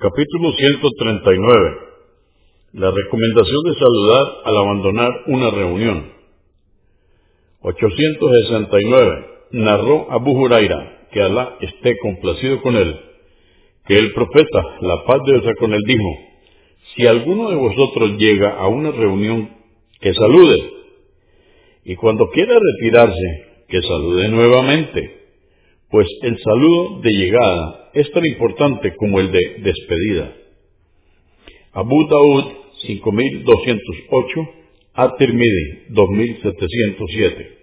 Capítulo 139. La recomendación de saludar al abandonar una reunión. 869. Narró Abu Huraira, que Alá esté complacido con él, que el profeta, la paz de Dios con él, dijo, si alguno de vosotros llega a una reunión, que salude, y cuando quiera retirarse, que salude nuevamente, pues el saludo de llegada es tan importante como el de despedida. Abu Daud 5208, At-Tirmidhi 2707.